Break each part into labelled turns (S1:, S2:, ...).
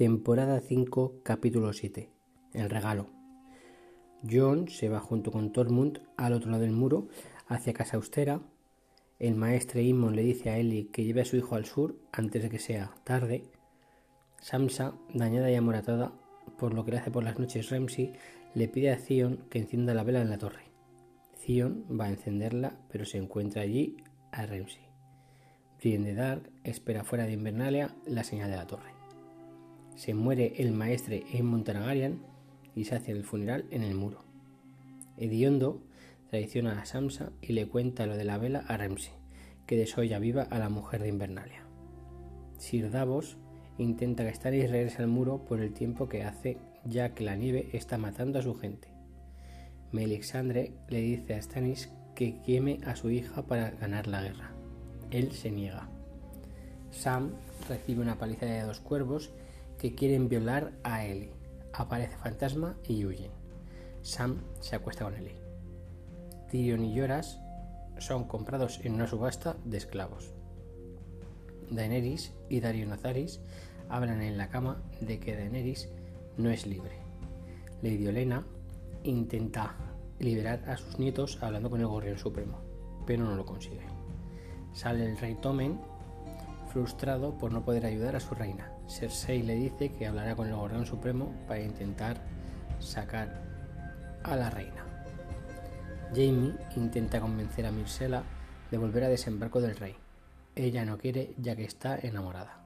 S1: Temporada 5, capítulo 7. El regalo. John se va junto con Tormund al otro lado del muro, hacia Casa Austera. El maestre Immon le dice a Ellie que lleve a su hijo al sur antes de que sea tarde. Samsa, dañada y amoratada por lo que le hace por las noches Ramsey, le pide a Theon que encienda la vela en la torre. Theon va a encenderla, pero se encuentra allí a Ramsey. Brienne de Dark espera fuera de Invernalia la señal de la torre. Se muere el maestre en Targaryen y se hace el funeral en el muro. Ediondo traiciona a Samsa y le cuenta lo de la vela a Ramsey, que desolla viva a la mujer de Invernalia. Sir Davos intenta que Stannis regrese al muro por el tiempo que hace ya que la nieve está matando a su gente. Melisandre le dice a Stannis que queme a su hija para ganar la guerra. Él se niega. Sam recibe una paliza de dos cuervos que quieren violar a Ellie. Aparece Fantasma y huyen. Sam se acuesta con Ellie. Tyrion y Lloras son comprados en una subasta de esclavos. Daenerys y Dario Nazaris hablan en la cama de que Daenerys no es libre. Lady Olena intenta liberar a sus nietos hablando con el Gorrión Supremo, pero no lo consigue. Sale el rey Tommen frustrado por no poder ayudar a su reina. Cersei le dice que hablará con el Gorrión Supremo para intentar sacar a la reina. Jamie intenta convencer a Myrcella de volver a desembarco del rey. Ella no quiere ya que está enamorada.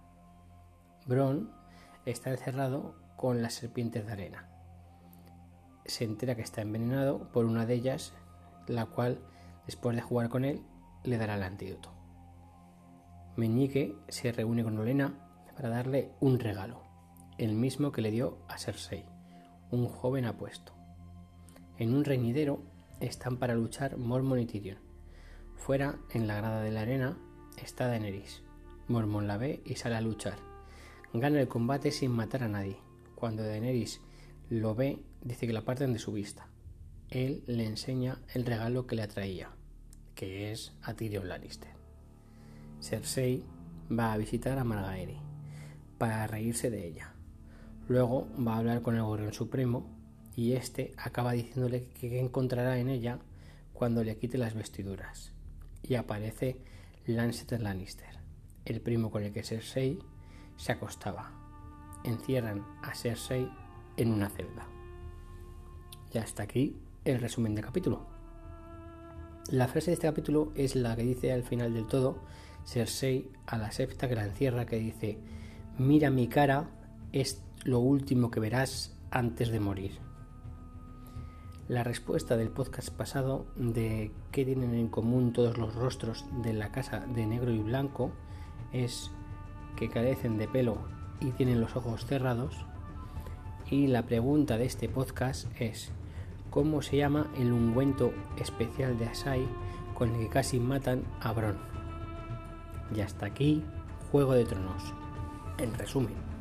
S1: Bron está encerrado con las serpientes de arena. Se entera que está envenenado por una de ellas, la cual, después de jugar con él, le dará el antídoto. Meñique se reúne con Olena para darle un regalo, el mismo que le dio a Cersei, un joven apuesto. En un reñidero están para luchar Mormon y Tyrion. Fuera, en la grada de la arena, está Daenerys. Mormon la ve y sale a luchar. Gana el combate sin matar a nadie. Cuando Daenerys lo ve, dice que la parten de su vista. Él le enseña el regalo que le atraía, que es a Tyrion Lannister. Cersei va a visitar a Margaery para reírse de ella. Luego va a hablar con el Gorrión Supremo y este acaba diciéndole que encontrará en ella cuando le quite las vestiduras. Y aparece Lannister Lannister, el primo con el que Cersei se acostaba. Encierran a Cersei en una celda. Y hasta aquí el resumen del capítulo. La frase de este capítulo es la que dice al final del todo Cersei a la septa que la encierra que dice mira mi cara es lo último que verás antes de morir. La respuesta del podcast pasado de qué tienen en común todos los rostros de la casa de negro y blanco es que carecen de pelo y tienen los ojos cerrados. Y la pregunta de este podcast es ¿cómo se llama el ungüento especial de Asai con el que casi matan a Bron? Y hasta aquí, Juego de Tronos. En resumen.